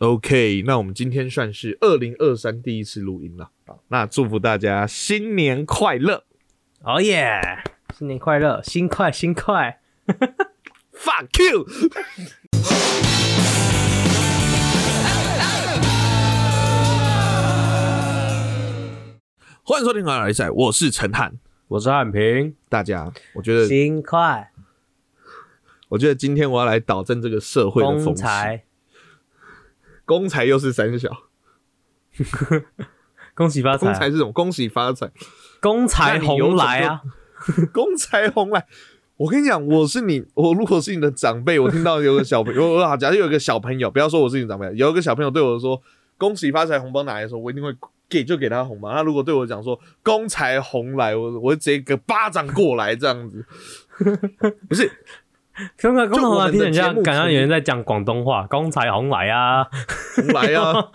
OK，那我们今天算是二零二三第一次录音了啊，那祝福大家新年快乐哦耶！新年快乐，新快新快，Fuck you！欢迎收听《华尔赛》，我是陈汉，我是汉平，大家，我觉得新快，我觉得今天我要来导正这个社会的风气。公财又是三小，恭喜发财！公财是什么？恭喜发财，公财红来啊！公财红来！我跟你讲，我是你，我如果是你的长辈，我听到有个小朋友，啊，假如有一个小朋友，不要说我是你长辈，有一个小朋友对我说“恭喜发财，红包拿来”的时候，我一定会给就给他红包。他如果对我讲说“公财红来”，我我直接个巴掌过来这样子，不是。刚刚刚好听人家感觉有人在讲广东话，公财红来啊，红来啊，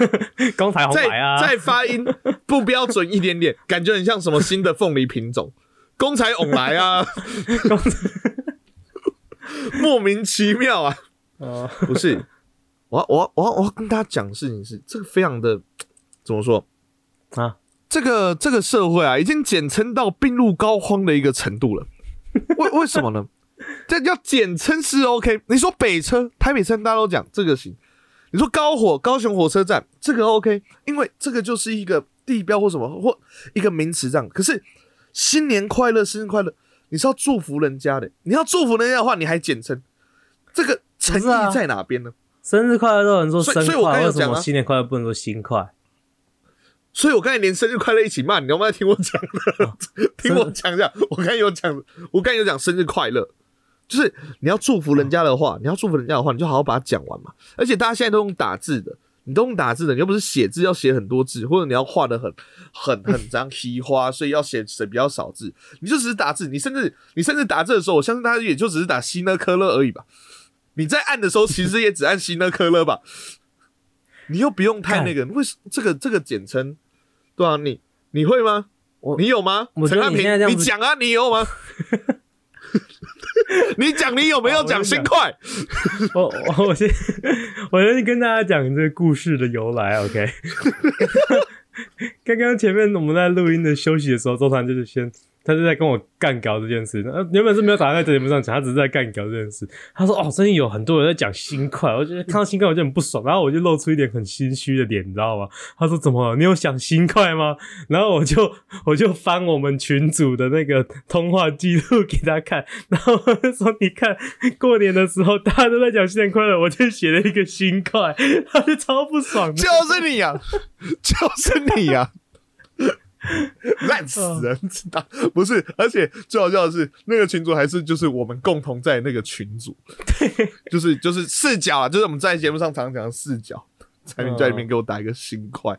公财红来啊，再发音不标准一点点，感觉很像什么新的凤梨品种，公才红来啊，莫名其妙啊，哦，不是，我我我我要跟大家讲事情是，这个非常的怎么说？啊？这个这个社会啊，已经简称到病入膏肓的一个程度了，为为什么呢？这叫简称是 OK。你说北车、台北车大家都讲这个行。你说高火、高雄火车站这个 OK，因为这个就是一个地标或什么或一个名词这样。可是新年快乐、生日快乐，你是要祝福人家的。你要祝福人家的话，你还简称，这个诚意在哪边呢？生日快乐都能说生快，为什么新年快乐不能说新快？所以我刚才连生日快乐一起骂，你要不要听我讲的？听我讲一下，我刚才有讲，我刚才有讲生日快乐。就是你要祝福人家的话，你要祝福人家的话，你就好好把它讲完嘛。而且大家现在都用打字的，你都用打字的，你又不是写字要写很多字，或者你要画的很很 很脏稀花，所以要写写比较少字，你就只是打字。你甚至你甚至打字的时候，我相信大家也就只是打希呢科勒而已吧。你在按的时候，其实也只按希呢科勒吧。你又不用太那个，为什这个这个简称？对啊，你你会吗？你有吗？陈汉平，你讲啊，你有吗？你讲你有没有讲新快？我我先 我先跟大家讲这个故事的由来，OK？刚刚前面我们在录音的休息的时候，周团就是先。他是在跟我干搞这件事，原本是没有打算在节目上讲，他只是在干搞这件事。他说：“哦，最近有很多人在讲新快，我觉得看到新快我就很不爽，然后我就露出一点很心虚的脸，你知道吗？”他说：“怎么？你有想新快吗？”然后我就我就翻我们群组的那个通话记录给他看，然后说：“你看，过年的时候大家都在讲新年快乐，我就写了一个新快，他就超不爽。”就是你呀，就是你呀。烂死人，知道不是？而且最好笑的是，那个群主还是就是我们共同在那个群组，就是就是视角啊，就是我们在节目上常常讲的视角，才能在里面给我打一个新块。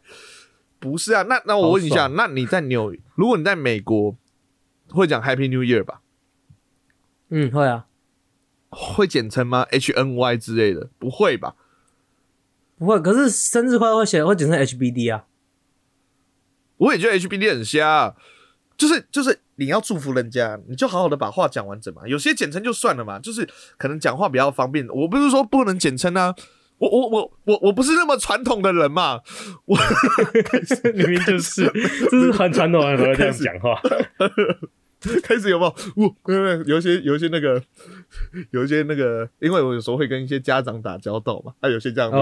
不是啊，那那我问一下，那你在纽，如果你在美国，会讲 Happy New Year 吧？嗯，会啊，会简称吗？H N Y 之类的？不会吧？不会，可是生日快乐会写会简称 H B D 啊。我也觉得 HBD 很瞎，就是就是你要祝福人家，你就好好的把话讲完整嘛。有些简称就算了嘛，就是可能讲话比较方便。我不是说不能简称啊，我我我我我不是那么传统的人嘛。我 明明就是，就是很传统的人这样讲话。开始有没有？我有一些有一些那个 有一些那个，因为我有时候会跟一些家长打交道嘛，啊，有些家长会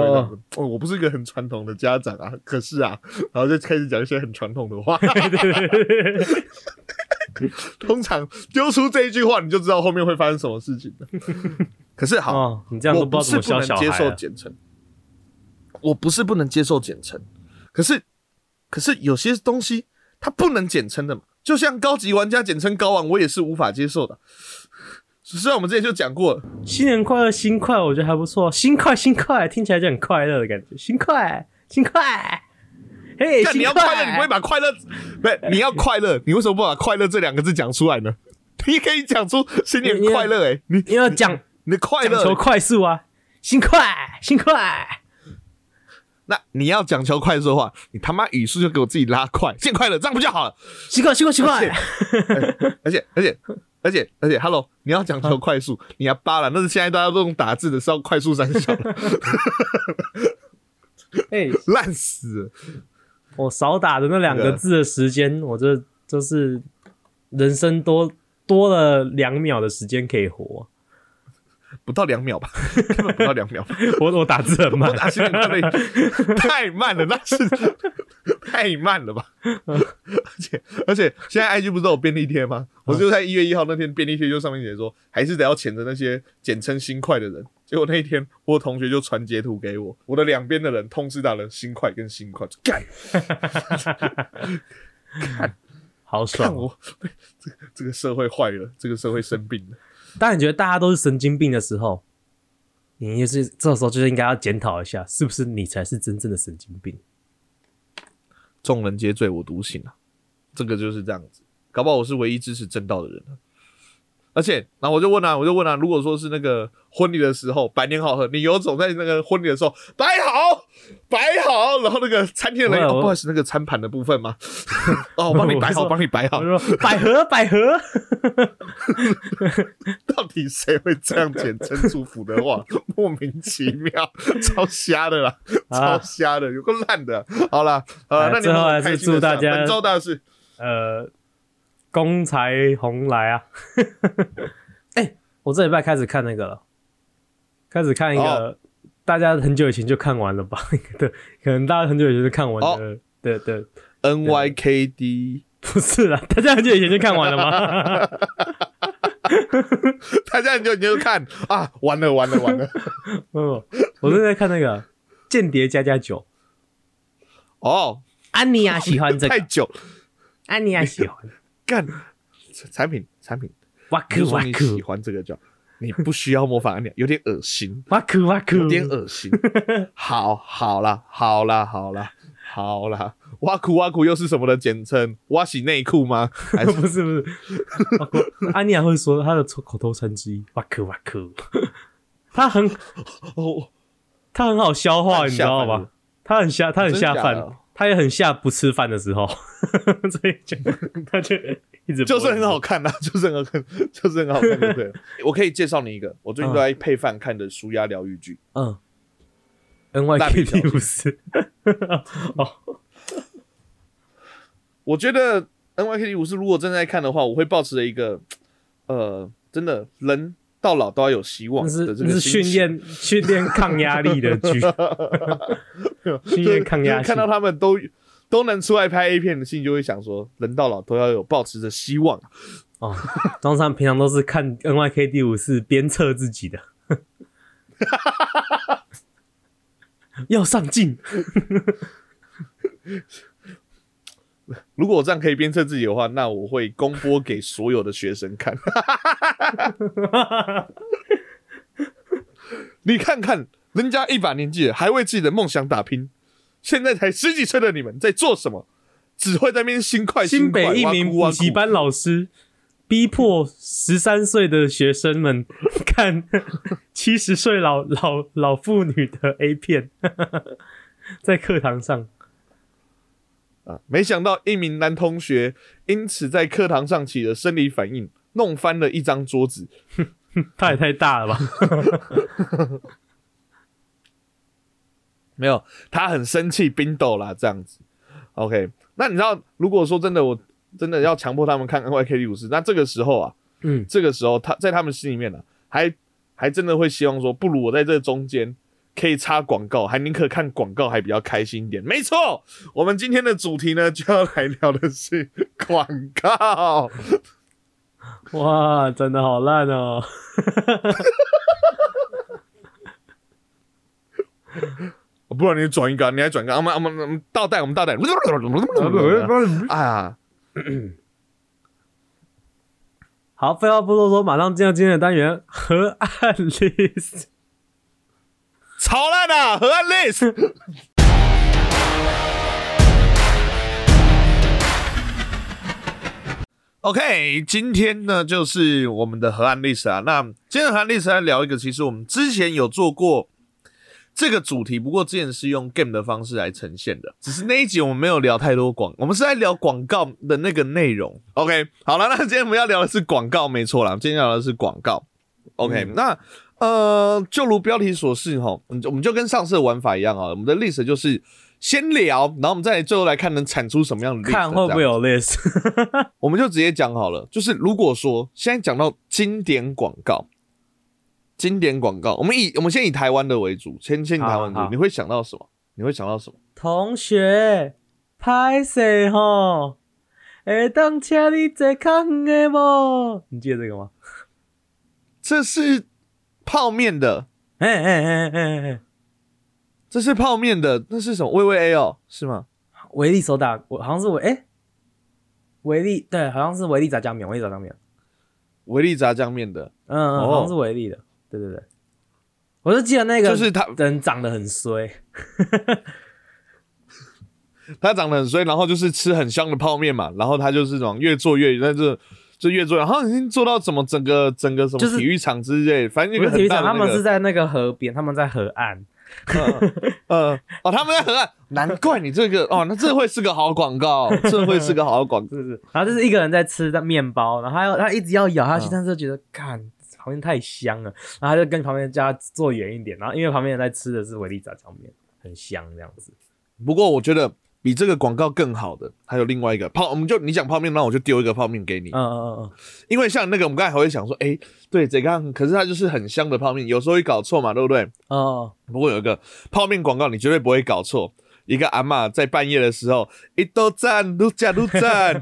哦，我不是一个很传统的家长啊，可是啊，然后就开始讲一些很传统的话。通常丢出这一句话，你就知道后面会发生什么事情了。可是好，你这样我不是不能接受简称，我不是不能接受简称，可是可是有些东西它不能简称的嘛。就像高级玩家简称高玩，我也是无法接受的。虽然我们之前就讲过了，新年快乐，新快，我觉得还不错。新快，新快，听起来就很快乐的感觉。新快，新快，嘿，你要快乐，你不会把快乐，不，你要快乐，你为什么不把快乐这两个字讲出来呢？你可以讲出新年快乐，哎，你你要讲你的快乐，求快速啊，新快，新快。那你要讲求快速的话，你他妈语速就给我自己拉快，见快了，这样不就好了？奇怪，奇怪，奇怪！而且，而且，而且，而且，Hello，你要讲求快速，你要扒了，那是现在大家都用打字的，是要快速三小。哎、烂死了。我少打的那两个字的时间，我这就是人生多多了两秒的时间可以活。不到两秒吧，根本不到两秒。我我打字很慢我，打新年快乐太慢了，那是太慢了吧？而且而且现在 IG 不是都有便利贴吗？我就在一月一号那天便利贴就上面写说，还是得要谴责那些简称新快的人。结果那一天，我同学就传截图给我，我的两边的人通知打了新快跟新快，就干 好爽我，这个这个社会坏了，这个社会生病了。当你觉得大家都是神经病的时候，你也是这时候就应该要检讨一下，是不是你才是真正的神经病？众人皆醉我独醒啊，这个就是这样子。搞不好我是唯一支持正道的人了而且，然后我就问啊，我就问啊，如果说是那个婚礼的时候，百年好合，你有种在那个婚礼的时候摆好，摆好，然后那个餐厅的人，不好意思，那个餐盘的部分吗？哦，我帮你摆好，帮你摆好我。说百合百合，到底谁会这样简称祝福的话？莫名其妙，超瞎的啦，啊超瞎的，有个烂的。好了，呃，哎那你们最后还是祝大家本周大事。呃，公财红来啊！哎、我这礼拜开始看那个了，开始看一个、哦。大家很久以前就看完了吧？对，可能大家很久以前就看完了，对对，NYKD，不是啦，大家很久以前就看完了吗？大家你就你就看。啊，完了完了完了。嗯，我正在看那个《间谍加加九》，哦，安妮亚喜欢这个，太久，安妮亚喜欢，干产品产品，哇酷哇酷喜欢这个叫，你不需要模仿安妮，有点恶心，哇酷哇酷，有点恶心。好，好啦，好啦，好啦，好啦。哇酷哇酷又是什么的简称？哇洗内裤吗？还是不是 不是，安妮亚会说她的口头禅之一，哇酷哇酷，她很哦？它很好消化，你知道下饭吧？它很下，他很下饭真假的，它也很下不吃饭的时候，所以就他就一直 就是 很好看呐、就是很好看，就是很好看，对不对？我可以介绍你一个，我最近都在配饭看的舒压疗愈剧。嗯。蜡笔小，NYK 第五十，哦，我觉得 NYK 五是如果正在看的话，我会保持着一个呃，真的人到老都要有希望这是个。训练训练抗压力的 剧，训练抗压力看到他们都都能出来拍 A 片的信，就会想说，人到老都要有抱持着希望。哦。张三平常都是看 NYK 第五是鞭策自己的，要上进，如果我这样可以鞭策自己的话，那我会公播给所有的学生看。你看看，人家一把年纪了，还为自己的梦想打拼，现在才十几岁的你们在做什么？只会在那边心快新心北一名补习，班老师逼迫十三岁的学生们看 七十岁老老老妇女的 A 片，在课堂上，啊！没想到一名男同学因此在课堂上起了生理反应，弄翻了一张桌子。他也太大了吧？没有，他很生气，冰斗啦，这样子。OK，那你知道，如果说真的，我真的要强迫他们看 NYKD 五十，那这个时候啊，嗯，这个时候他在他们心里面呢、啊，还还真的会希望说，不如我在这中间可以插广告，还宁可看广告，还比较开心一点。没错，我们今天的主题呢，就要来聊的是广告。哇，真的好烂哦！不然你转一个啊，你来转一个，我们我们我们倒带，我们倒带。哎呀，好，废话不多说，马上进入今天的单元河岸 list。超烂啊！河岸 list。OK，今天呢就是我们的河岸 list 啊。那今天的河岸 list 来聊一个，其实我们之前有做过这个主题，不过之前是用 game 的方式来呈现的，只是那一集我们没有聊太多广，我们是在聊广告的那个内容。OK，好了，那今天我们要聊的是广告，没错啦，今天聊的是广告。OK，、那呃，就如标题所示哈，我们就我们就跟上次的玩法一样啊，我们的 list 就是先聊，然后我们再最后来看能产出什么样的 list，看会不会有 list？我们就直接讲好了，就是如果说现在讲到经典广告，经典广告，我们以我们先以台湾的为主，先先以台湾为主，你会想到什么？你会想到什么？同学，拍谁吼？会当请你坐较远的无？你记得这个吗？这是泡面的，哎哎哎哎哎，这是泡面的，那是什么？微微 A 哦，是吗？维力手打，我好像是维哎，维力对，好像是维力炸酱面，维力炸酱面，维力炸酱面的，嗯好像是维力的，对对对，我就记得那个就是他人长得很衰，他长得很衰，然后就是吃很香的泡面嘛，然后他就是那种越做越，那就就越做，然后已经做到怎么整个整个什么体育场之类，反正一个不是体育场，他们是在那个河边，他们在河岸，呃哦，他们在河岸，难怪你这个哦，那这会是个好广告，这会是个好广告。是不是？然后就是一个人在吃的面包，然后他要他一直要咬下去，嗯但是就觉得看旁边太香了，然后他就跟旁边家坐远一点，然后因为旁边人在吃的是维力炸酱面，很香这样子。不过我觉得比这个广告更好的还有另外一个泡，我们就你讲泡面，那我就丢一个泡面给你，嗯嗯嗯嗯因为像那个我们刚才还会想说，哎，对，这个可是它就是很香的泡面，有时候会搞错嘛，对不对？嗯哦，不过有一个泡面广告，你绝对不会搞错。一个阿妈在半夜的时候，一豆赞，撸加撸赞，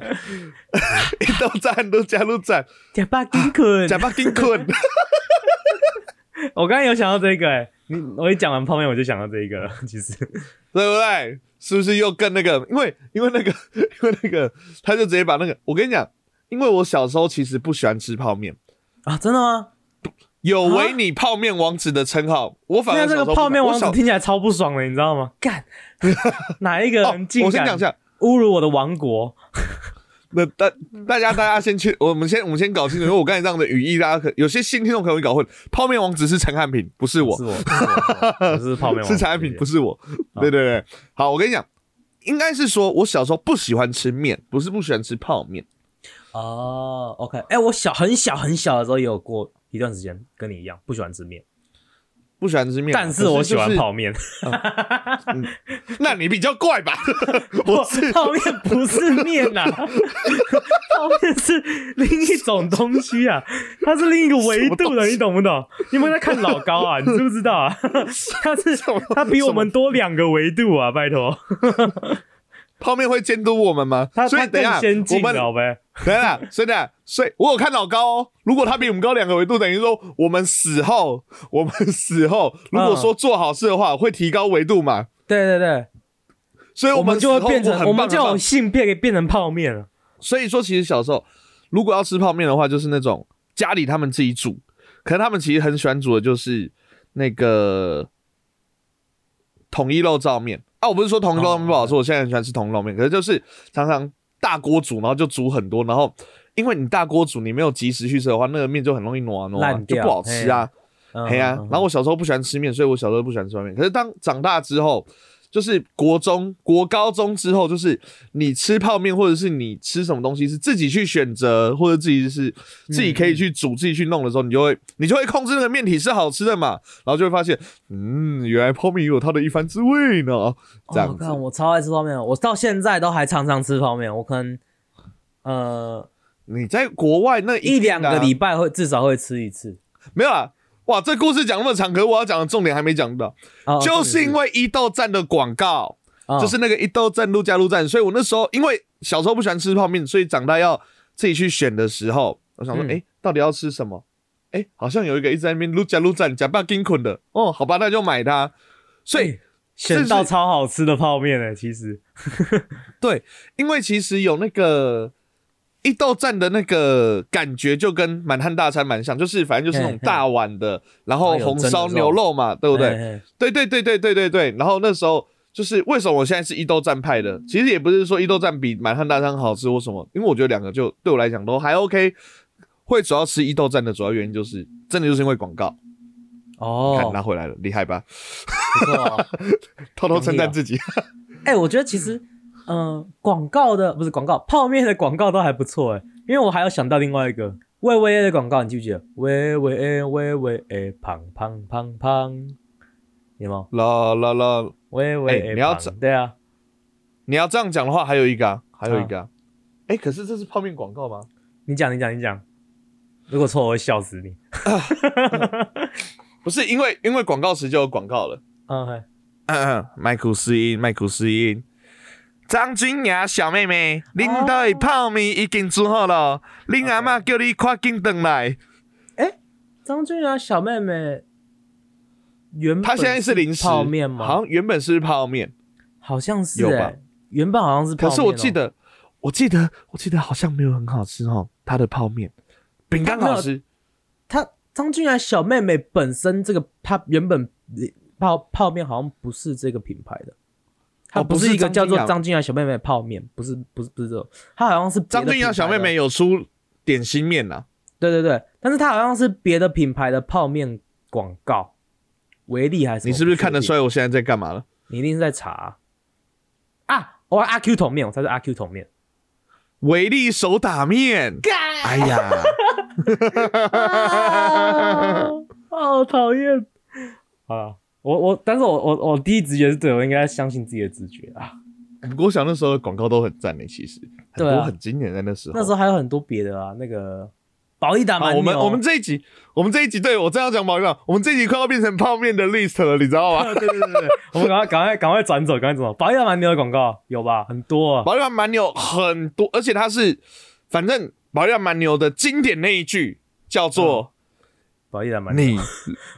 一豆赞，撸加撸赞，假巴金困，假巴金困。我刚刚有想到这个、欸，你我一讲完泡面我就想到这一个了，其实，对不对？是不是又更那个？因为因为那个 因为那个，他就直接把那个，我跟你讲，因为我小时候其实不喜欢吃泡面，啊，真的吗？有违你泡面王子的称号，我反现在这个泡面王子听起来超不爽的，你知道吗？干，哪一个哦人竟敢我先讲一下，侮辱我的王国？那大大家大家先去，我们先我们先搞清楚，因为我刚才这样的语义，大家可有些新听众可能会搞混。泡面王子是陈汉平，不是我是，我，是我，我是泡面王子，是陈汉平，不是我。对对对，好，我跟你讲，应该是说我小时候不喜欢吃面，不是不喜欢吃泡面。哦，OK，哎、我小很小很小的时候也有过一段时间跟你一样不喜欢吃面，不喜欢吃面，但是我喜欢泡面。那你比较怪吧？我是泡面不是面呐、泡面是另一种东西啊，它是另一个维度的，你懂不懂？你们在看老高啊？你知不知道啊？它是它比我们多两个维度啊，拜托，泡面会监督我们吗？所以等一下先我们。等一下，所以等一下，所以我有看老高哦。如果他比我们高两个维度，等于说我们死后，我们死后，如果说做好事的话，会提高维度嘛？对对对，所以我们就会变成我们就有性别，给变成泡面了。所以说，其实小时候如果要吃泡面的话，就是那种家里他们自己煮，可是他们其实很喜欢煮的就是那个统一肉燥面啊。我不是说铜锣面不好吃，我现在很喜欢吃铜锣面，可是就是常常大锅煮，然后就煮很多，然后因为你大锅煮，你没有及时去吃的话，那个面就很容易糯糯就不好吃啊。嗯嘿啊，嗯然后我小时候不喜欢吃面，所以我小时候不喜欢吃面。可是当长大之后，就是国中、国高中之后，就是你吃泡面或者是你吃什么东西是自己去选择，或者自己是自己可以去煮、自己去弄的时候，你就会你就会控制那个面体是好吃的嘛，然后就会发现，嗯，原来泡面也有它的一番滋味呢。这样子，哦看我超爱吃泡面，我到现在都还常常吃泡面。我可能呃你在国外那一两个礼拜拜会至少会吃一次。没有啊？哇，这故事讲那么长，可是我要讲的重点还没讲到，哦就是因为伊豆站的广告。哦就是那个一豆站、陆家路站，所以我那时候因为小时候不喜欢吃泡面，所以长大要自己去选的时候，我想说，嗯哎、到底要吃什么？哎、好像有一个一直在那边陆家路站假扮金捆的，哦，好吧，那就买它。所以、选到超好吃的泡面呢，其实 对，因为其实有那个一豆站的那个感觉，就跟满汉大餐蛮像，就是反正就是那种大碗的，然后红烧牛肉嘛，对不对？对对对对对对对。然后那时候就是为什么我现在是伊豆站派的，其实也不是说伊豆站比满汉大餐好吃或什么，因为我觉得两个就对我来讲都还 OK。会主要吃伊豆站的主要原因就是真的就是因为广告，看哦，拿回来了，厉害吧？偷偷称赞自己。哎、我觉得其实，嗯、广告的不是广告，泡面的广告都还不错哎，因为我还有想到另外一个，喂喂的广告，你记不记得？喂喂喂喂诶，胖胖胖胖，有吗？啦啦啦，喂喂，哎你要找对啊，你要这样讲的话，还有一个、啊，还有一个、啊。哎、可是这是泡面广告吗？你讲你讲你讲，如果错我会笑死你。不是，因为因为广告词就有广告了。嗯，嘿嗯嗯，麦克斯音，麦克斯音。张君雅小妹妹，恁家的泡面已经煮好了，恁阿嬷叫你快紧回来。张君雅小妹妹原本她现在是零食泡面吗？好像原本是泡面，好像是有吧？欸原本好像是泡面哦，可是我记得，我记得，我记得好像没有很好吃哦。她的泡面。饼干好吃，她张君雅小妹妹本身这个她原本泡泡面好像不是这个品牌的，它哦不是一个叫做张君雅小妹妹的泡面，不是不是不是这种，它好像是张君雅小妹妹有出点心面呐、对对对，但是它好像是别的品牌的泡面广告，维力还是你是不是看得出来？我现在在干嘛了？你一定是在查啊！我阿 Q 桶面，我猜是阿 Q 桶面。维力手打面，哎呀，啊，好讨厌啊！我我，但是我我我第一直觉是对，我应该相信自己的直觉啊。不过我想那时候的广告都很赞呢，其实很多很经典在那时候。那时候还有很多别的啊，那个保利达啊，蛮牛，我们我们这一集，我们这一集，对我正要讲保利达，我们这一集快要变成泡面的 list 了，你知道吗？对对对对，我们赶快赶快赶快转走，赶快转走。保利达蛮牛的广告有吧？很多啊。保利达蛮牛很多，而且它是，反正保利达蛮牛的经典那一句叫做保利达蛮“你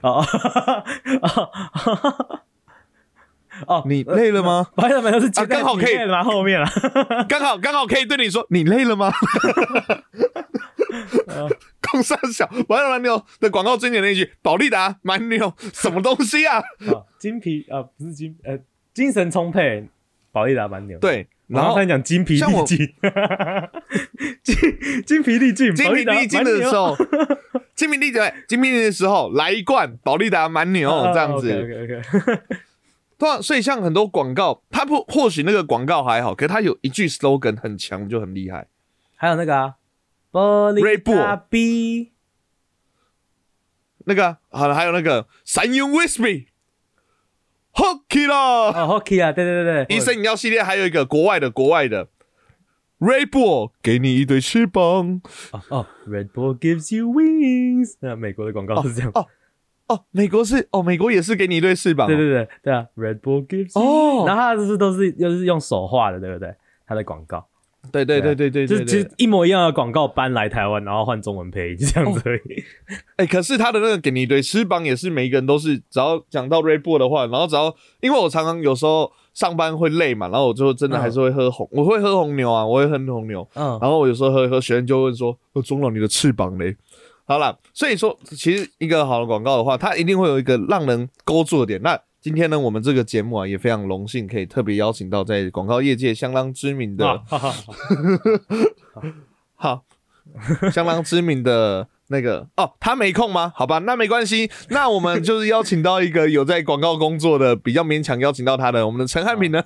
哦哦哦，你累了吗保利达蛮牛是接啊刚好可以在蛮后面了。”，刚好 刚好可以对你说“你累了吗 哦”？空三小保利达蛮牛的广告经典那一句“保利达蛮牛什么东西啊啊，精疲啊，不是精呃，精神充沛，保利达蛮牛。”，对，然后他讲精疲力尽，精精疲力尽，精疲力尽的时候，精疲力尽精疲力尽的时候来一罐保利达蛮牛哦这样子。OK OK，对啊，所以像很多广告，它不或许那个广告还好，可是它有一句 slogan 很强，就很厉害。还有那个啊，保利 Red Bull 达 B，那个好了，还有那个三用 whisky hockey 啦，哦，Hockey 啊，对对对对，医生饮料系列还有一个国外的，国外的。Red Bull 给你一对翅膀。哦哦，Red Bull gives you wings，那美国的广告是这样，哦哦，美国是哦，美国也是给你一对翅膀、对对对对啊，Red Bull gives 哦。wings 然后它就是都是又是用手画的，对不对？它的广告，对对对对对就是其对对实一模一样的广告搬来台湾，然后换中文配音，就这样子而已。哎、可是他的那个给你一对翅膀也是每一个人都是，只要讲到 Red Bull 的话，然后只要因为我常常有时候上班会累嘛，然后我就真的还是会喝红，我会喝红牛啊，我会喝红牛，嗯，然后我有时候喝一喝，学生就问说：“哦、中了，你的翅膀嘞？”好了，所以说其实一个好的广告的话，它一定会有一个让人勾住的点。那今天呢我们这个节目啊也非常荣幸可以特别邀请到在广告业界相当知名的 好相当知名的那个哦他没空吗？好吧那没关系。那我们就是邀请到一个有在广告工作的比较勉强邀请到他的我们的陈汉平呢？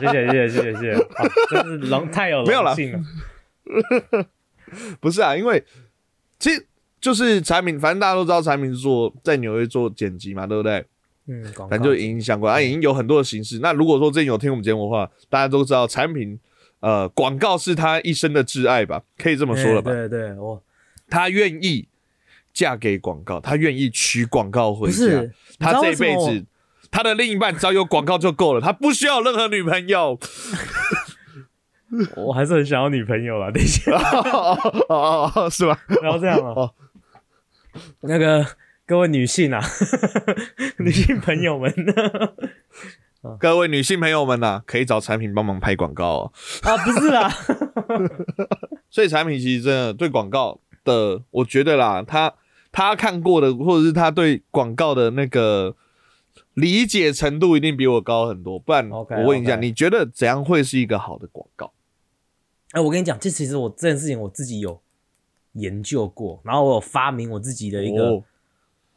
谢谢谢谢谢谢。谢就是龙太有 没有了 不是啊因为其实就是产品反正大家都知道产品是做在纽约做剪辑嘛对不对？嗯，反正就影音相关，啊，影音有很多的形式。那如果说最近有听我们节目的话，大家都知道产品，呃，广告是他一生的挚爱吧，可以这么说了吧？对对对，我他愿意嫁给广告，他愿意娶广告回家，他这一辈子。他的另一半只要有广告就够了，他不需要任何女朋友。我还是很想要女朋友啦。等一下，哦哦哦，是吧？然后这样啊哦，那个各位女性啊，女性朋友们 各位女性朋友们呐、可以找产品帮忙拍广告哦。啊，不是啦，所以产品其实真的对广告的，我觉得啦，他他看过的，或者是他对广告的那个理解程度，一定比我高很多。不然我问一下你觉得怎样会是一个好的广告？哎，我跟你讲，这其实我这件事情我自己有研究过，然后我有发明我自己的一个哦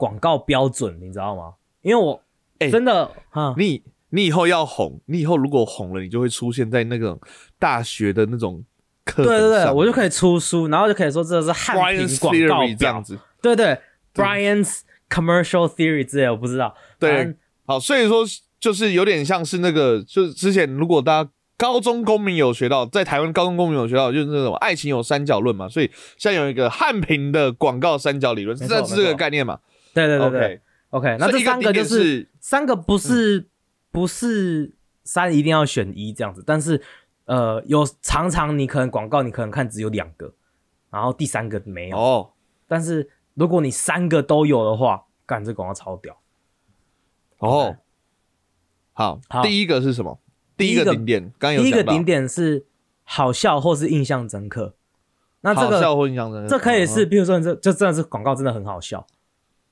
广告标准，你知道吗？因为我哎真的哈，你你以后要红，你以后如果红了，你就会出现在那种大学的那种课对对对，我就可以出书，然后就可以说这是汉平广告这样，子。对对，Brian's commercial theory 之类，我不知道。对好，所以说就是有点像是那个，就是之前如果大家高中公民有学到，在台湾高中公民有学到，就是那种爱情有三角论嘛，所以现在有一个汉平的广告三角理论，这是这个概念嘛对对对对？OK，，OK，那这三个就是三个不是、不是三一定要选一这样子，但是呃，有常常你可能广告你可能看只有两个，然后第三个没有，哦，但是如果你三个都有的话，干这广告超屌。哦，好，好第一个是什么？第一个个顶点，刚刚有第一个顶点是好笑或是印象深刻，那这好笑个或印象深刻，这可以是，嗯比如说你这这真的是广告真的很好笑，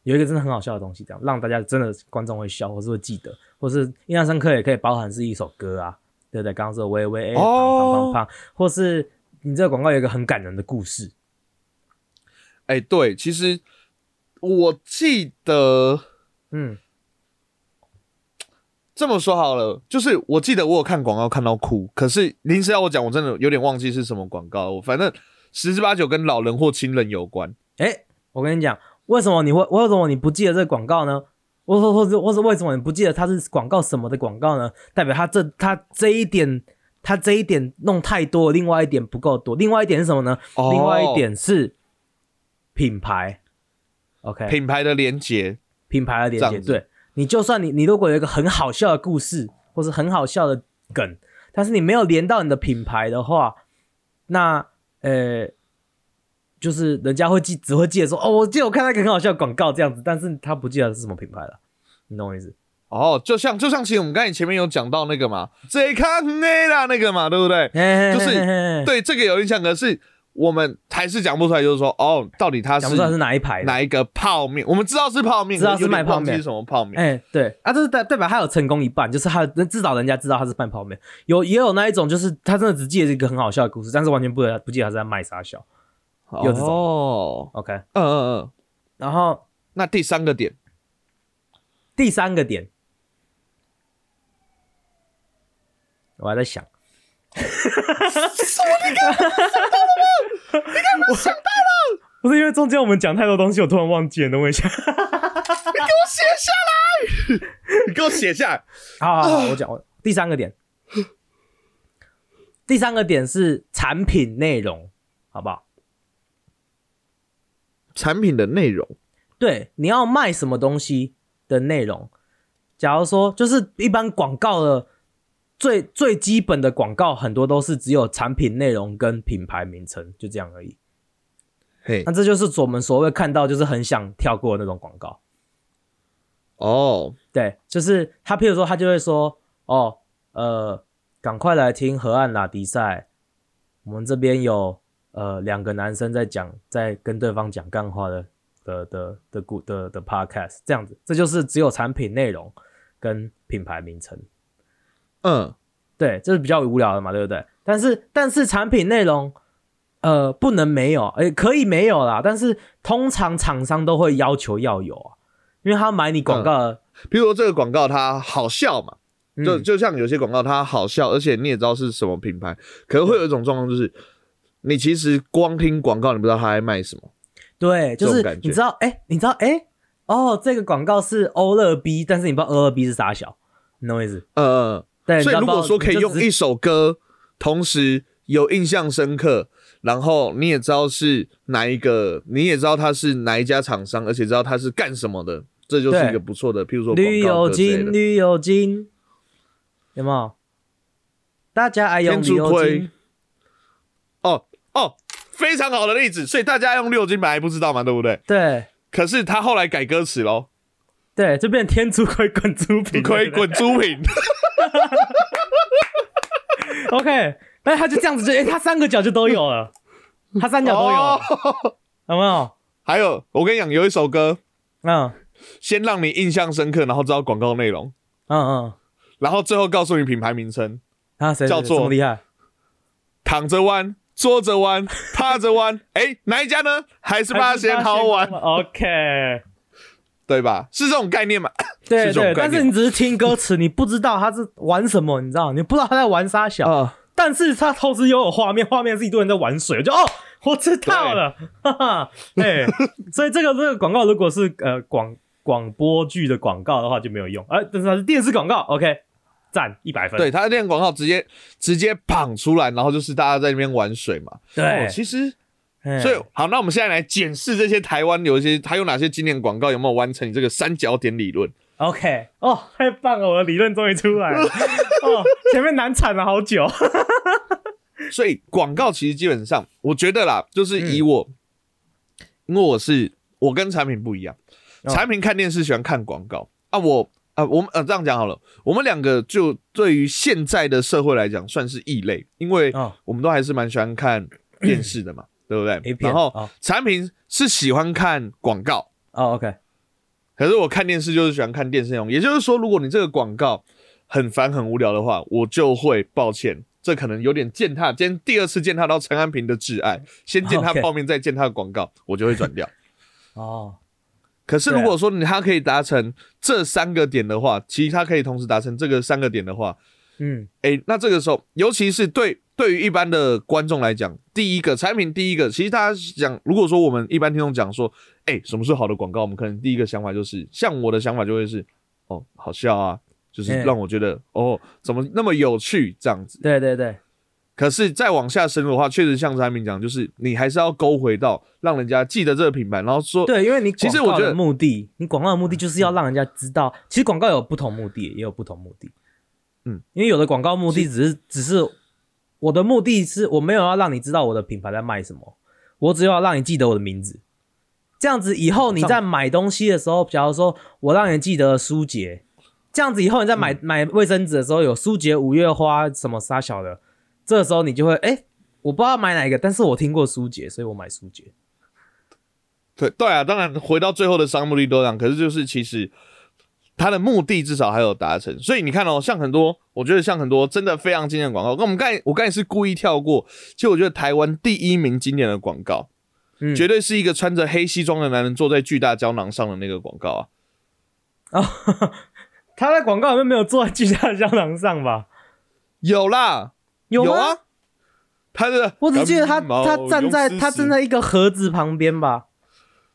有一个真的很好笑的东西，这样让大家真的观众会笑，或是会记得，或是印象深刻，也可以包含是一首歌啊，对不对？刚刚说喂喂哎，胖胖胖胖，或是你这个广告有一个很感人的故事，哎、对，其实我记得嗯，这么说好了，就是我记得我有看广告看到哭，可是临时要我讲，我真的有点忘记是什么广告。我反正十之八九跟老人或亲人有关。哎，我跟你讲，为什么你会为什么你不记得这个广告呢？或或或者或是为什么你不记得它是广告什么的广告呢？代表它这它这一点，它这一点弄太多，另外一点不够多。另外一点是什么呢？哦另外一点是品牌，OK，品牌的连接，品牌的连接。对你，就算你你如果有一个很好笑的故事，或是很好笑的梗，但是你没有连到你的品牌的话，那呃，就是人家会记，只会记得说，哦，我记得我看到一个很好笑的广告这样子，但是他不记得是什么品牌了，你懂我意思？哦，就像就像其实我们刚才前面有讲到那个嘛，这看那啦那个嘛，对不对？就是对这个有印象，可是我们还是讲不出来，就是说哦，到底它是讲不出来是哪一排。哪一个泡面？我们知道是泡面，知道是卖泡面是什么泡面。哎、对啊，这是代代表他有成功一半，就是他至少人家知道他是卖泡面。有也有那一种，就是他真的只记得一个很好笑的故事，但是完全不不记得他是在卖啥笑。有这种哦，OK，嗯嗯嗯。然后那第三个点，第三个点，我还在想，我想到了，不是因为中间我们讲太多东西，我突然忘记了，等我一下。你给我写下来。好好好，我讲我第三个点，第三个点是产品内容，好不好？产品的内容，对，你要卖什么东西的内容。假如说，就是一般广告的最最基本的广告，很多都是只有产品内容跟品牌名称，就这样而已。嘿那，这就是我们所谓看到就是很想跳过的那种广告。哦，对，就是他，譬如说，他就会说，哦，呃，赶快来听河岸拉迪赛，我们这边有呃两个男生在讲，在跟对方讲干话的的的的故的的 podcast，这样子，这就是只有产品内容跟品牌名称，嗯，对，这是比较无聊的嘛，对不对？但是但是产品内容。呃，不能没有，诶、可以没有啦，但是通常厂商都会要求要有啊，因为他买你广告的，比如说这个广告它好笑嘛，就嗯就像有些广告它好笑，而且你也知道是什么品牌，可能会有一种状况就是，你其实光听广告，你不知道他在卖什么。对，就是你知道，哎、你知道，哎、哦，这个广告是欧乐 B，但是你不知道欧乐 B 是啥小，你懂我意思？呃，对，所以如果说可以用一首歌，同时有印象深刻，然后你也知道是哪一个，你也知道他是哪一家厂商，而且知道他是干什么的，这就是一个不错的，譬如说绿油广告歌之类精，绿油精，有没有？大家爱用天绿油竺葵精，哦哦，非常好的例子，所以大家用六金本来不知道嘛，对不对？对可是他后来改歌词喽，对，就变天竺葵滚珠瓶，可以滚猪品。OK，但是他就这样子就，哎、他三个角就都有了，他三角都有有没有？还有，我跟你讲，有一首歌，嗯先让你印象深刻，然后知道广告内容，嗯嗯，然后最后告诉你品牌名称，啊，谁叫做厉害？躺着弯。坐着玩，趴着玩，哎、哪一家呢？还是八仙好玩，OK，对吧？是这种概念嘛？对对，但是你只是听歌词，你不知道他是玩什么，你知道？你不知道他在玩啥小。啊，但是他同时又有画面，画面是一堆人在玩水，我就哦，我知道了，哈哈，哎，所以这个这个广告如果是呃广广播剧的广告的话就没有用，哎，但是它是电视广告，OK，赞一百分，对，他的电视广告直接直接绑出来，然后就是大家在那边玩水嘛。对哦，其实哎所以好，那我们现在来检视这些台湾有一些还有哪些经典广告有没有完成你这个三角点理论。OK，哦，太棒了，我的理论终于出来了，哦，前面难产了好久，所以广告其实基本上，我觉得啦，就是嗯以我，因为我是我跟产品不一样，哦产品看电视喜欢看广告啊，我啊，我们呃这样讲好了，我们两个就对于现在的社会来讲算是异类，因为哦我们都还是蛮喜欢看电视的嘛，对不对然后哦产品是喜欢看广告，哦，OK，可是我看电视就是喜欢看电视内容，也就是说，如果你这个广告很烦很无聊的话，我就会抱歉，这可能有点践踏，今天第二次践踏到陈安平的挚爱，先践踏 泡面，再践踏广告，我就会转掉。哦，可是如果说你它可以达成这三个点的话，其实他可以同时达成这个三个点的话，嗯，诶，那这个时候，尤其是对对于一般的观众来讲，第一个产品，第一个，其实大家讲，如果说我们一般听众讲说，诶，什么是好的广告，我们可能第一个想法就是，像我的想法就会是，哦，好笑啊，就是嗯让我觉得，哦，怎么那么有趣这样子。对对对，可是再往下深入的话，确实像产品讲，就是你还是要勾回到让人家记得这个品牌，然后说，对，因为你其实我觉得目的，你广告的目的就是要让人家知道，其实广告有不同目的，也有不同目的。嗯，因为有的广告目的只是只是我的目的是我没有要让你知道我的品牌在卖什么，我只有要让你记得我的名字。这样子以后你在买东西的时候，假如说我让你记得舒洁，这样子以后你在嗯买、买卫生纸的时候有舒洁、五月花什么啥小的，这个时候你就会哎、我不知道买哪一个，但是我听过舒洁，所以我买舒洁。对对啊，当然回到最后的商业目的都这样，可是就是其实它的目的至少还有达成，所以你看哦，像很多，我觉得像很多真的非常经典的广告，那我们刚才我刚才是故意跳过，其实我觉得台湾第一名经典的广告，嗯绝对是一个穿着黑西装的男人坐在巨大胶囊上的那个广告啊，哦，他在广告里面没有坐在巨大的胶囊上吧？有啦，有吗？啊，他的我只记得他他站在他站在一个盒子旁边吧？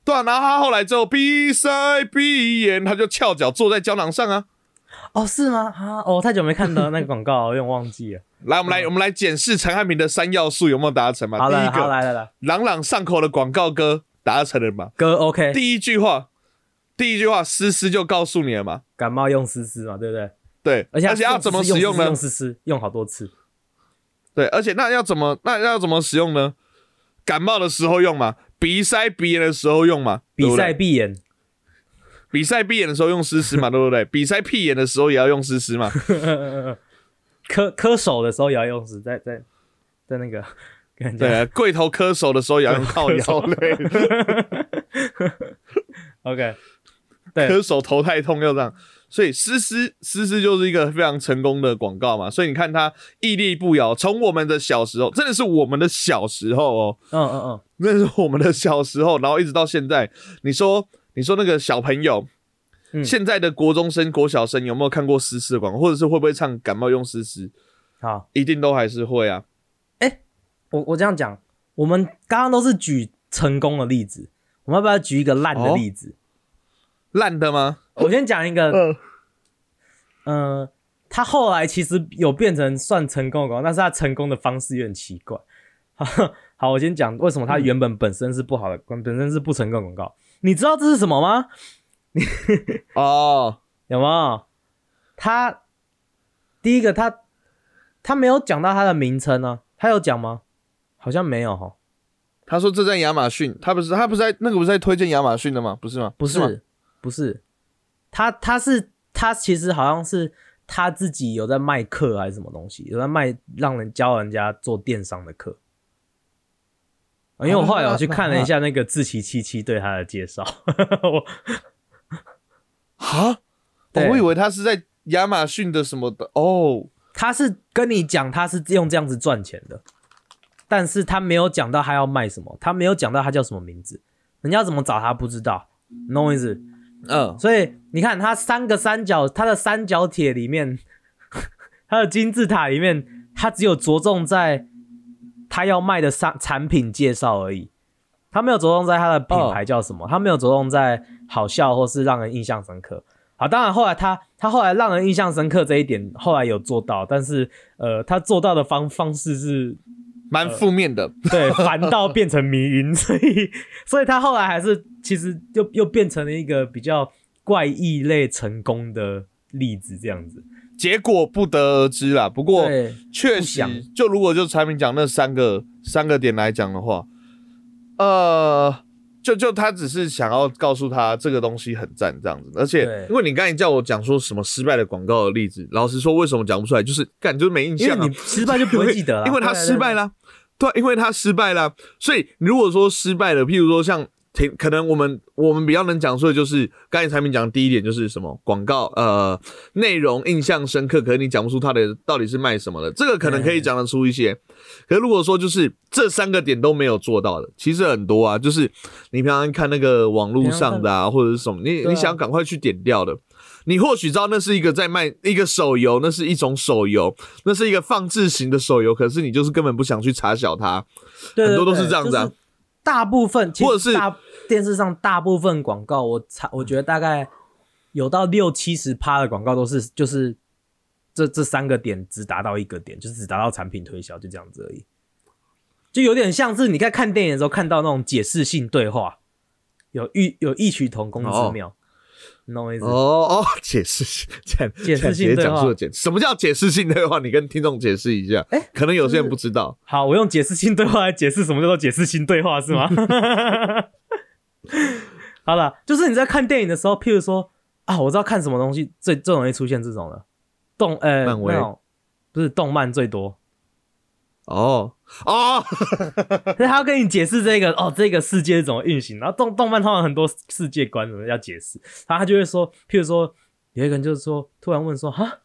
对啊，然后他后来之后闭塞闭眼，他就翘脚坐在胶囊上啊。哦，是吗？啊，哦，太久没看到那个广告，我有点忘记了。来，我们来，我们来检视陈汉平的三要素有没有达成嘛？好来，好第一个，来来来，朗朗上口的广告歌达成了嘛？歌 OK，第一句话，第一句话，思思就告诉你了嘛？感冒用思思嘛，对不对？对，而且而且要怎么使用呢用？丝丝用好多次。对，而且那要怎么那要怎么使用呢？感冒的时候用嘛，鼻塞鼻炎的时候用嘛，对比不对赛闭眼，比赛闭眼的时候用湿湿嘛，对不对？比赛屁眼的时候也要用湿湿嘛。磕磕手的时候也要用湿，在在在那个跟人家对啊，跪头磕手的时候也要用靠腰类，OK，对磕手头太痛要这样。所以思思思思就是一个非常成功的广告嘛，所以你看它屹立不摇，从我们的小时候，真的是我们的小时候哦，嗯嗯嗯，那是我们的小时候，然后一直到现在。你说，你说那个小朋友，嗯现在的国中生、国小生有没有看过思思的广告，或者是会不会唱感冒用思思？好，一定都还是会啊。哎我我这样讲，我们刚刚都是举成功的例子，我们要不要举一个烂的哦例子？烂的吗？我先讲一个，嗯，嗯，他后来其实有变成算成功的广告，但是他成功的方式有点奇怪。好，我先讲为什么他原本本身是不好的，本身是不成功的广告。你知道这是什么吗？哦，有没有？他第一个他他没有讲到他的名称呢、他有讲吗？好像没有哈，他说这在亚马逊，他不是他不是在那个不是在推荐亚马逊的吗？不是吗？不吗是不是，他他是他其实好像是他自己有在卖课还是什么东西，有在卖让人教人家做电商的课。啊因为我后来我去看了一下那个志奇七七对他的介绍，我啊？哦对我以为他是在亚马逊的什么的哦。他是跟你讲他是用这样子赚钱的，但是他没有讲到他要卖什么，他没有讲到他叫什么名字，人家怎么找他不知道，你懂我意思？嗯，所以你看，它三个三角，它的三角铁里面，它的金字塔里面，他只有着重在他要卖的商产品介绍而已，他没有着重在他的品牌叫什么，他没有着重在好笑或是让人印象深刻。好，当然后来他他后来让人印象深刻这一点后来有做到，但是呃，他做到的方方式是蛮负面的。对，烦到变成迷因，所以所以他后来还是其实又又变成了一个比较怪异类成功的例子，这样子。结果不得而知啦。不过对，确实，就如果就产品讲那三个三个点来讲的话，呃，就就他只是想要告诉他这个东西很赞这样子，而且对因为你刚才叫我讲说什么失败的广告的例子，老实说，为什么讲不出来？就是感就是没印象、啊因为你，失败就不会记得了，因为他失败。啦，对，因为他失败啦，所以如果说失败了，譬如说像挺可能我们我们比较能讲述的就是刚才产品讲的第一点就是什么广告呃内容印象深刻，可是你讲不出它的到底是卖什么的，这个可能可以讲得出一些。可是如果说就是这三个点都没有做到的，其实很多啊，就是你平常看那个网络上的啊，或者是什么，你、啊你想赶快去点掉的。你或许知道那是一个在卖一个手游，那是一种手游，那是一个放置型的手游，可是你就是根本不想去查小它。对很多都是这样子啊就是大部分其实或者是大电视上大部分广告，我猜我觉得大概有到六七十趴的广告都是就是这这三个点只达到一个点，就是只达到产品推销，就这样子而已。就有点像是你在看电影的时候看到那种解释性对话，有异有异曲同工之妙，你懂我意思？哦哦，解释性，解释性对话这样直接讲述了解，什么叫解释性对话？你跟听众解释一下，哎可能有些人不知道。好，我用解释性对话来解释什么叫做解释性对话是吗？好了，就是你在看电影的时候，譬如说啊，我知道看什么东西最最容易出现这种了，动呃漫威不是动漫最多，哦哦，所以他要跟你解释这个哦，这个世界是怎么运行，然后动动漫通常很多世界观什么要解释，然后他就会说，譬如说有一个人就是说突然问说哈，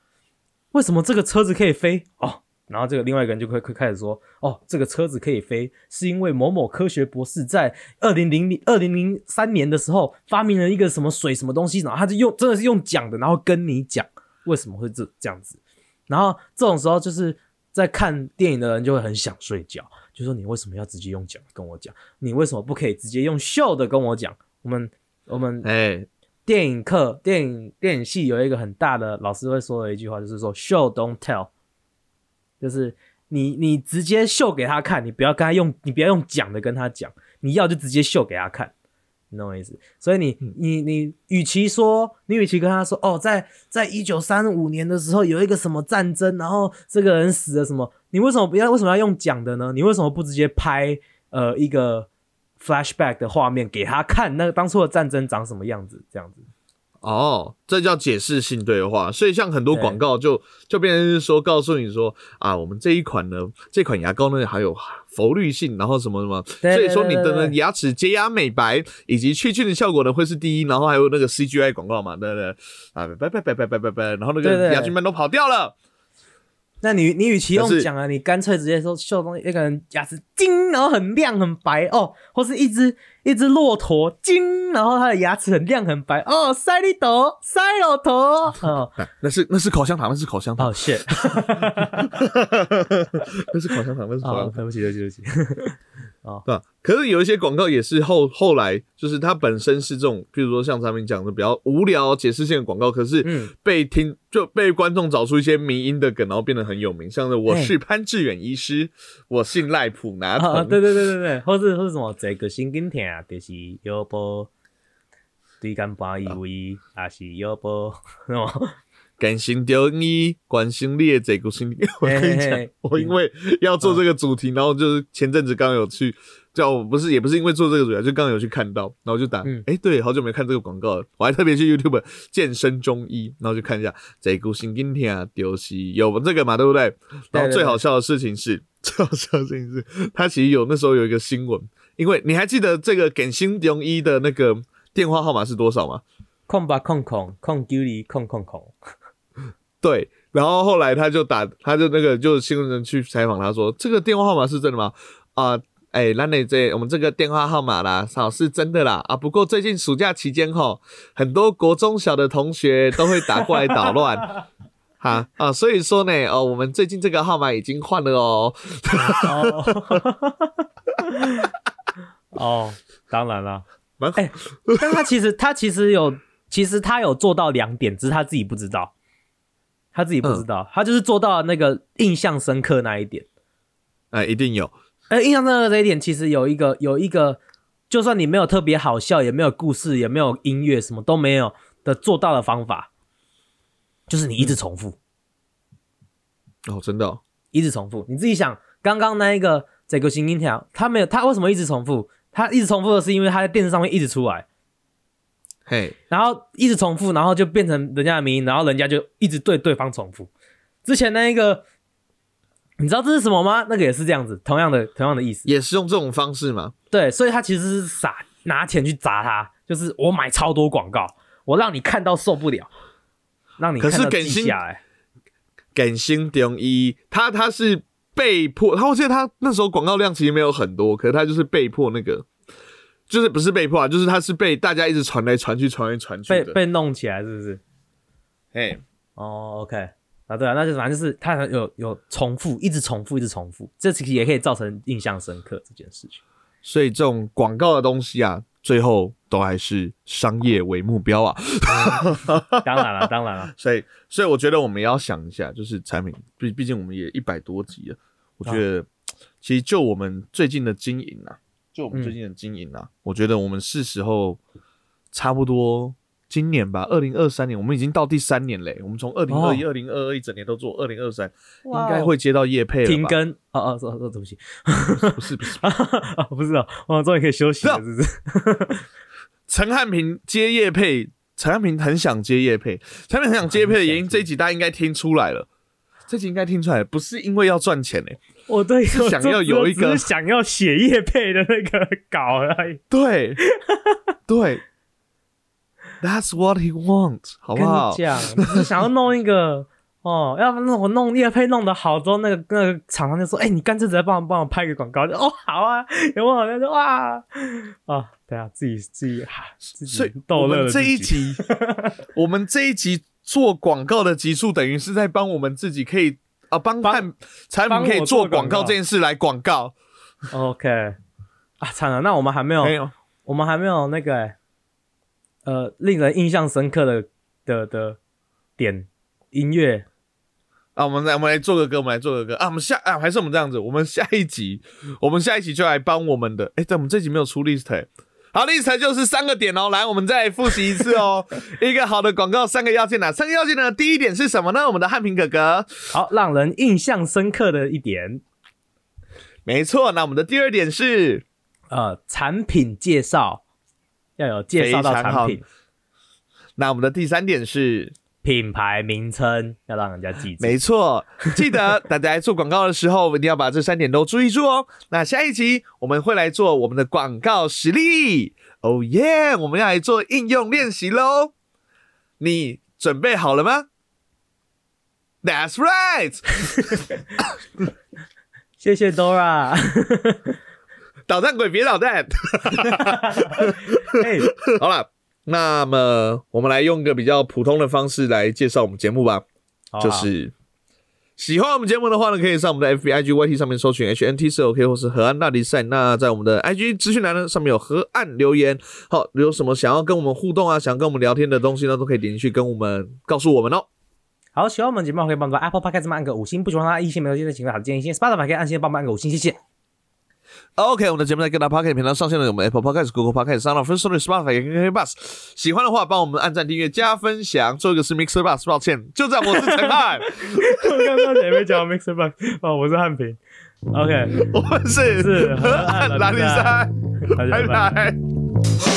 为什么这个车子可以飞？哦，然后这个另外一个人就会会开始说，哦，这个车子可以飞，是因为某某科学博士在二零零零二零零三年的时候发明了一个什么水什么东西，然后他就用真的是用讲的，然后跟你讲为什么会这这样子，然后这种时候就是在看电影的人就会很想睡觉，就说你为什么要直接用讲跟我讲？你为什么不可以直接用秀的跟我讲？我们我们哎，电影课、电影电影系有一个很大的老师会说的一句话，就是说 “show don't tell”，就是你你直接秀给他看，你不要跟他用，你不要用讲的跟他讲，你要就直接秀给他看，你懂我意思？所以你你你，与其说你与其跟他说哦，在在一九三五年的时候有一个什么战争，然后这个人死了什么，你为什么不要为什么要用讲的呢？你为什么不直接拍呃一个 flashback 的画面给他看，那个当初的战争长什么样子？这样子。哦，这叫解释性对话。所以像很多广告就就变成是说，告诉你说啊，我们这一款呢，这款牙膏呢还有氟氯性，然后什么什么，对所以说你的牙齿洁牙美白以及去菌的效果呢会是第一，然后还有那个 CGI 广告嘛，对不对？啊，拜拜拜拜拜拜拜，然后那个牙菌斑都跑掉了。那你你与其用讲啊，你干脆直接说秀东西，一个人牙齿金，然后很亮很白哦，或是一只一只骆驼金，然后它的牙齿很亮很白哦，塞利头塞骆驼哦。啊那是那是口香糖，那是口香糖，哦 shit，那是口香糖，那是口香糖。哦对不起对不起对不起，对吧？可是有一些广告也是后后来，就是它本身是这种，譬如说像咱们讲的比较无聊解释性的广告，可是嗯被听就被观众找出一些迷音的梗，然后变得很有名。像是我是潘志远医师，我姓赖普拿对对对对对，或是或是什么这个心经痛就是腰部对肝搬移位，还是腰部 那种感心丢你，关心你的这个心理。我跟你讲我因为要做这个主题，然后就是前阵子刚刚有去。叫我不是也不是因为做这个主题，就刚刚有去看到，然后就打，哎、嗯对，好久没看这个广告了，我还特别去 YouTube 健身中医，然后就看一下这个心今天啊丢西有这个嘛，对不对？然后最好笑的事情是，最好笑的事情是，他其实有那时候有一个新闻，因为你还记得这个感心中医的那个电话号码是多少吗？空吧空空空九零空空空，对，然后后来他就打，他就那个就新闻人去采访他说，这个电话号码是真的吗？啊、哎，那你这我们这个电话号码啦，好是真的啦啊。不过最近暑假期间吼，很多国中小的同学都会打过来捣乱 哈啊，所以说呢，哦，我们最近这个号码已经换了哦。哦，哦，当然了，蛮哎但他其实他其实有，其实他有做到两点，只是他自己不知道，他自己不知道，他就是做到那个印象深刻那一点。哎，一定有。哎，印象深刻这一点，其实有一个有一个，就算你没有特别好笑，也没有故事，也没有音乐，什么都没有的做到的方法，就是你一直重复，哦，真的、哦，一直重复。你自己想，刚刚那一个这个新音条，他没有，他为什么一直重复？他一直重复的是因为他在电视上面一直出来，嘿，然后一直重复，然后就变成人家的名音，然后人家就一直对对方重复。之前那一个，你知道这是什么吗？那个也是这样子，同样的同样的意思。也是用这种方式嘛？对，所以他其实是傻拿钱去砸他，就是我买超多广告，我让你看到受不了，让你可看到是耿星记下来。耿星中一，他他是被迫，他我记得他那时候广告量其实没有很多，可是他就是被迫那个，就是不是被迫啊，就是他是被大家一直传来传去，传来传去。被被弄起来是不是？哎，哦，OK，啊，对啊，那就反正就是他有有重复，一直重复，一直重复，这其实也可以造成印象深刻这件事情。所以这种广告的东西啊，最后都还是商业为目标啊。当然了，当然了，所以，所以我觉得我们也要想一下，就是产品，毕毕竟我们也一百多集了，我觉得、其实就我们最近的经营啊，就我们最近的经营啊，我觉得我们是时候差不多今年吧，二零二三年，我们已经到第三年嘞，我们从二零二一、二零二二一整年都做，二零二三应该会接到叶配了吧停更。哦哦，哦哦，对不起，不是不是，啊，不是啊，我终于可以休息了，是不是？陈汉平接叶配，陈汉平很想接叶配，陈汉平很想接叶配的原因，这一集大家应该听出来了。这集应该听出来，不是因为要赚钱诶、我对，是想要有一个我只是想要写叶配的那个稿而已，对，对，That's what he wants，好不好跟你？讲，就是想要弄一个哦，要不然我弄叶配弄得好之后，那个那个厂商就说：“哎、你干脆直接帮我帮我拍个广告。就”哦，好啊，有没有？他说哇啊，对啊，自己自己哈，自己逗乐这一集，我们这一集做广告的集数，等于是在帮我们自己可以啊，帮帮看产帮品可以做广告告这件事来广告。OK 啊，惨了，那我们还没有，没有，我们还没有那个、欸、呃令人印象深刻的的的点音乐啊，我们来，我们来做个歌，我们来做个歌啊。我们下啊，还是我们这样子，我们下一集，我们下一集就来帮我们的。哎、但我们这集没有出 list，、欸、好，list 就是三个点哦。来，我们再复习一次哦。一个好的广告，三个要件呢？三个要件呢？第一点是什么呢？我们的汉平哥哥，好让人印象深刻的一点，没错。那我们的第二点是，呃，产品介绍要有介绍到产品，那我们的第三点是，品牌名称要让人家记住。没错，记得大家在做广告的时候，一定要把这三点都注意住哦。那下一集我们会来做我们的广告实例，哦耶！我们要来做应用练习喽。你准备好了吗？That's right，谢谢 Dora。捣蛋鬼别捣蛋。哎，好了，那么我们来用个比较普通的方式来介绍我们节目吧。啊就是喜欢我们节目的话呢，可以上我们的 FB、IG、YT 上面搜寻 HNT 四 OK，或是河岸大比赛。那在我们的 IG 资讯栏呢，上面有河岸留言。好，有什么想要跟我们互动啊，想跟我们聊天的东西呢，都可以点进去跟我们告诉我们哦。好，喜欢我们节目可以帮我们 Apple Podcast 按个五星，不喜欢它一星没有建议的请好建议先，Spotify 可以按星帮我们按个五星，谢谢。OK，我们的节目在各大 Podcast 频道上线了，有我们 Apple Podcast、Google Podcast、Sound、First Story、Spotify、KK Bus。喜欢的话，帮我们按赞、订阅、加分享。最后一个是 Mixer Bus，抱歉，就这样，我是陈汉，我刚刚前面讲 Mixer Bus，哦，我是汉平。OK，我们是是河岸拉力赛，大家拜拜拜。拜。